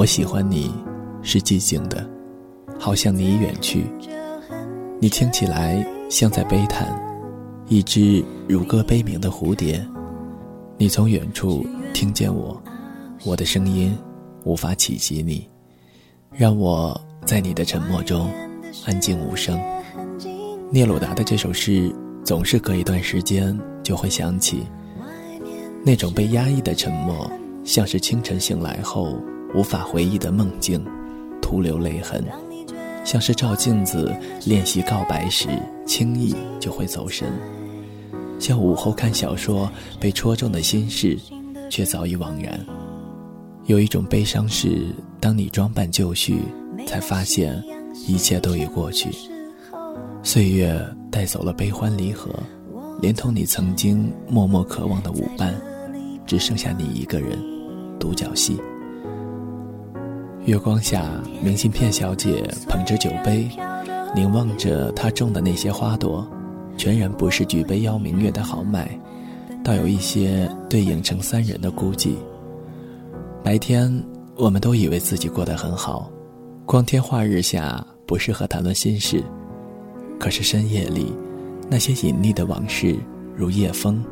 我喜欢你，是寂静的，好像你已远去。你听起来像在悲叹，一只如歌悲鸣的蝴蝶。你从远处听见我，我的声音无法企及你，让我在你的沉默中安静无声。聂鲁达的这首诗总是隔一段时间就会想起，那种被压抑的沉默，像是清晨醒来后无法回忆的梦境，徒留泪痕；像是照镜子练习告白时轻易就会走神；像午后看小说被戳中的心事，却早已惘然。有一种悲伤是，当你装扮就绪，才发现一切都已过去。岁月带走了悲欢离合，连同你曾经默默渴望的舞伴，只剩下你一个人，独角戏。月光下，明信片小姐捧着酒杯，凝望着她种的那些花朵，全然不是举杯邀明月的豪迈，倒有一些对影成三人的孤寂。白天，我们都以为自己过得很好，光天化日下不适合谈论心事。可是深夜里，那些隐匿的往事，如夜风，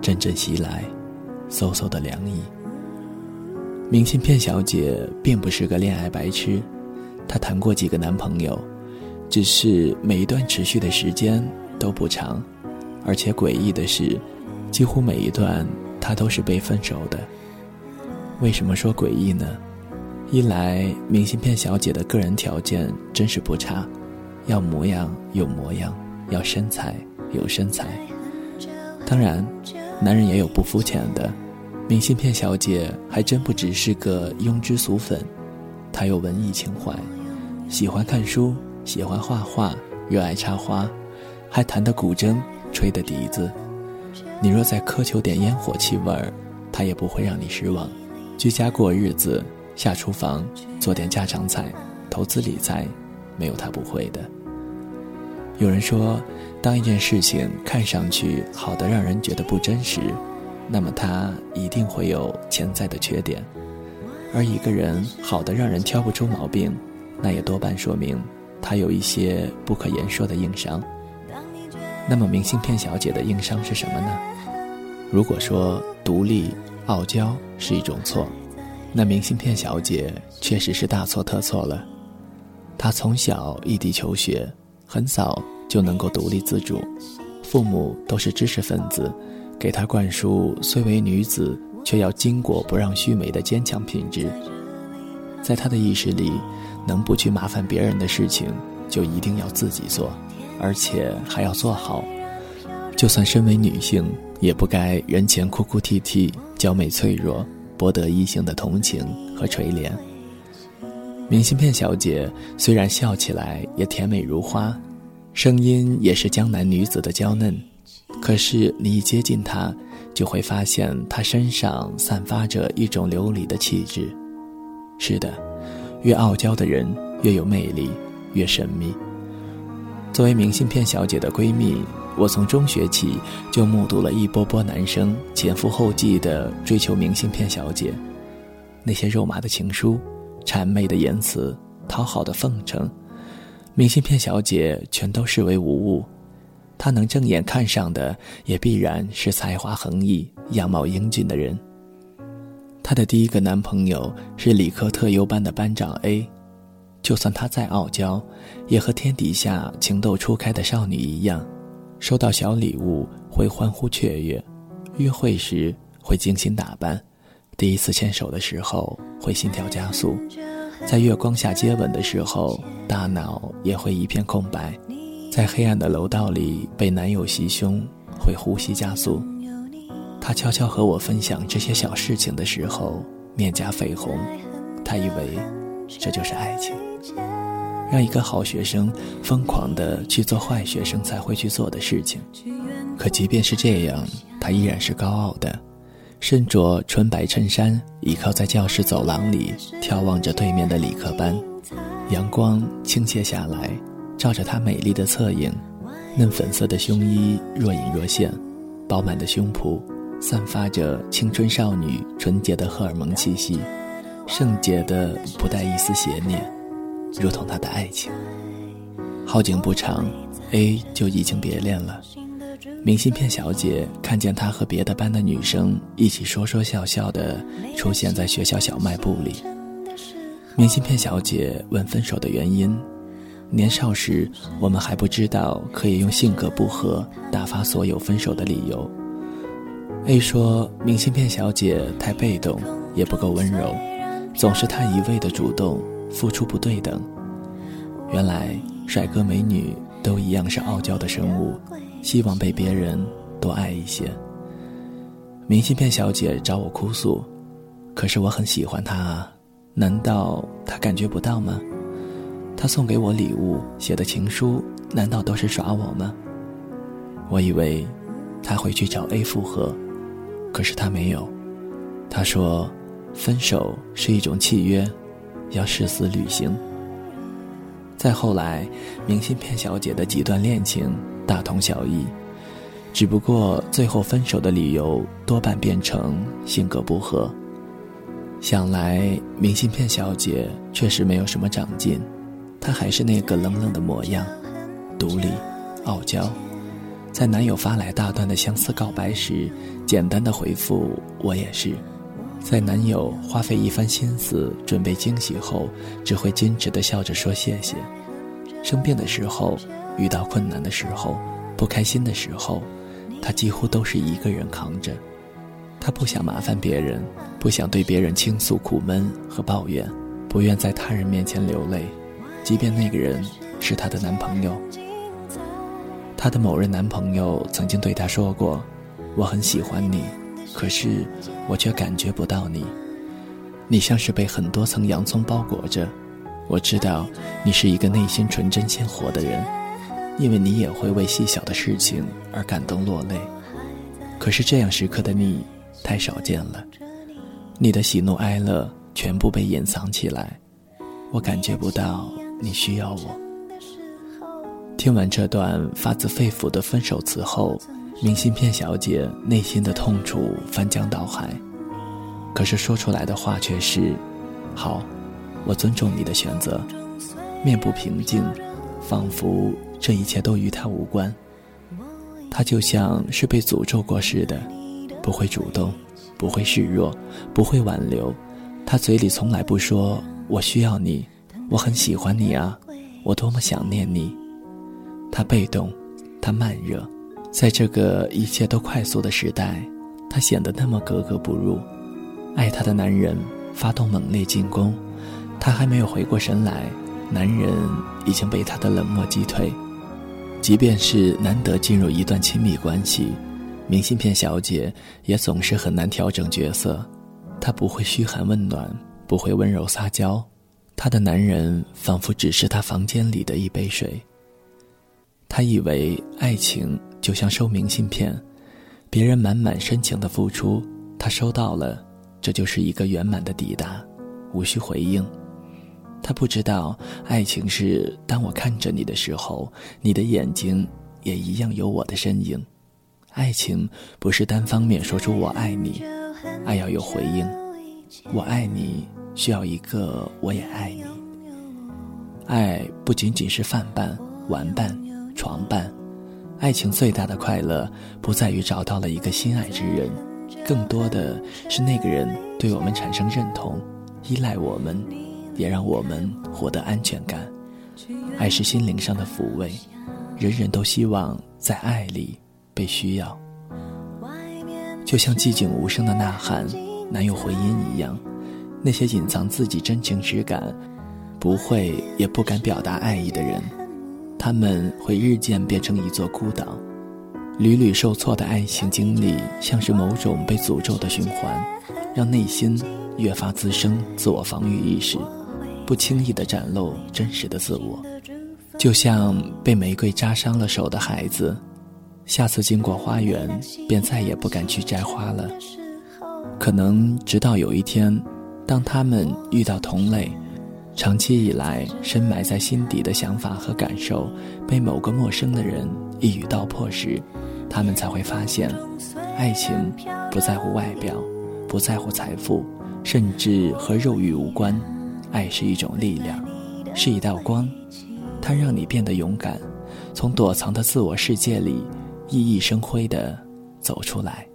阵阵袭来，嗖嗖的凉意。明信片小姐并不是个恋爱白痴，她谈过几个男朋友，只是每一段持续的时间都不长，而且诡异的是，几乎每一段她都是被分手的。为什么说诡异呢？一来，明信片小姐的个人条件真是不差。要模样有模样，要身材有身材。当然，男人也有不肤浅的。明信片小姐还真不只是个庸脂俗粉，她有文艺情怀，喜欢看书，喜欢画画，热爱插花，还弹得古筝，吹得笛子。你若再苛求点烟火气味儿，她也不会让你失望。居家过日子，下厨房做点家常菜，投资理财。没有她不会的。有人说，当一件事情看上去好的让人觉得不真实，那么他一定会有潜在的缺点；而一个人好的让人挑不出毛病，那也多半说明他有一些不可言说的硬伤。那么，明信片小姐的硬伤是什么呢？如果说独立傲娇是一种错，那明信片小姐确实是大错特错了。她从小异地求学，很早就能够独立自主，父母都是知识分子，给她灌输虽为女子却要巾帼不让须眉的坚强品质。在她的意识里，能不去麻烦别人的事情，就一定要自己做，而且还要做好。就算身为女性，也不该人前哭哭啼啼、娇美脆弱，博得异性的同情和垂怜。明信片小姐虽然笑起来也甜美如花，声音也是江南女子的娇嫩，可是你一接近她，就会发现她身上散发着一种流离的气质。是的，越傲娇的人越有魅力，越神秘。作为明信片小姐的闺蜜，我从中学起就目睹了一波波男生前赴后继地追求明信片小姐，那些肉麻的情书。谄媚的言辞，讨好的奉承，明信片小姐全都视为无物。她能正眼看上的，也必然是才华横溢、样貌英俊的人。她的第一个男朋友是理科特优班的班长 A，就算她再傲娇，也和天底下情窦初开的少女一样，收到小礼物会欢呼雀跃，约会时会精心打扮。第一次牵手的时候会心跳加速，在月光下接吻的时候，大脑也会一片空白，在黑暗的楼道里被男友袭胸会呼吸加速。他悄悄和我分享这些小事情的时候，面颊绯红，他以为这就是爱情，让一个好学生疯狂地去做坏学生才会去做的事情。可即便是这样，他依然是高傲的。身着纯白衬衫，倚靠在教室走廊里，眺望着对面的理科班。阳光倾泻下来，照着她美丽的侧影，嫩粉色的胸衣若隐若现，饱满的胸脯散发着青春少女纯洁的荷尔蒙气息。圣洁的不带一丝邪念，如同他的爱情。好景不长，A 就移情别恋了。明信片小姐看见他和别的班的女生一起说说笑笑的出现在学校小卖部里。明信片小姐问分手的原因。年少时，我们还不知道可以用性格不合打发所有分手的理由。A 说明信片小姐太被动，也不够温柔，总是他一味的主动，付出不对等。原来帅哥美女都一样是傲娇的生物。希望被别人多爱一些。明信片小姐找我哭诉，可是我很喜欢她啊，难道她感觉不到吗？他送给我礼物写的情书，难道都是耍我吗？我以为他会去找 A 复合，可是他没有。他说，分手是一种契约，要誓死履行。再后来，明信片小姐的几段恋情。大同小异，只不过最后分手的理由多半变成性格不合。想来明信片小姐确实没有什么长进，她还是那个冷冷的模样，独立、傲娇。在男友发来大段的相思告白时，简单的回复“我也是”。在男友花费一番心思准备惊喜后，只会矜持的笑着说谢谢。生病的时候。遇到困难的时候，不开心的时候，他几乎都是一个人扛着。他不想麻烦别人，不想对别人倾诉苦闷和抱怨，不愿在他人面前流泪，即便那个人是她的男朋友。她的某任男朋友曾经对她说过：“我很喜欢你，可是我却感觉不到你。你像是被很多层洋葱包裹着。我知道你是一个内心纯真鲜活的人。”因为你也会为细小的事情而感动落泪，可是这样时刻的你太少见了，你的喜怒哀乐全部被隐藏起来，我感觉不到你需要我。听完这段发自肺腑的分手词后，明信片小姐内心的痛楚翻江倒海，可是说出来的话却是：“好，我尊重你的选择。”面部平静，仿佛。这一切都与他无关，他就像是被诅咒过似的，不会主动，不会示弱，不会挽留。他嘴里从来不说“我需要你，我很喜欢你啊，我多么想念你”。他被动，他慢热，在这个一切都快速的时代，他显得那么格格不入。爱他的男人发动猛烈进攻，他还没有回过神来，男人已经被他的冷漠击退。即便是难得进入一段亲密关系，明信片小姐也总是很难调整角色。她不会嘘寒问暖，不会温柔撒娇，她的男人仿佛只是她房间里的一杯水。她以为爱情就像收明信片，别人满满深情的付出，她收到了，这就是一个圆满的抵达，无需回应。她不知道，爱情是当我看着你的时候，你的眼睛也一样有我的身影。爱情不是单方面说出我爱你，爱要有回应。我爱你需要一个我也爱你。爱不仅仅是饭伴、玩伴、床伴，爱情最大的快乐不在于找到了一个心爱之人，更多的是那个人对我们产生认同，依赖我们。也让我们获得安全感。爱是心灵上的抚慰，人人都希望在爱里被需要。就像寂静无声的呐喊，难有回音一样，那些隐藏自己真情实感、不会也不敢表达爱意的人，他们会日渐变成一座孤岛。屡屡受挫的爱情经历，像是某种被诅咒的循环，让内心越发滋生自我防御意识。不轻易的展露真实的自我，就像被玫瑰扎伤了手的孩子，下次经过花园便再也不敢去摘花了。可能直到有一天，当他们遇到同类，长期以来深埋在心底的想法和感受被某个陌生的人一语道破时，他们才会发现，爱情不在乎外表，不在乎财富，甚至和肉欲无关。爱是一种力量，是一道光，它让你变得勇敢，从躲藏的自我世界里熠熠生辉地走出来。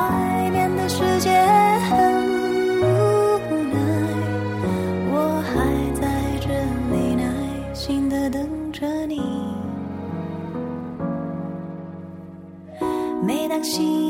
外面的世界很无奈我还在这里耐心的等着你。每当心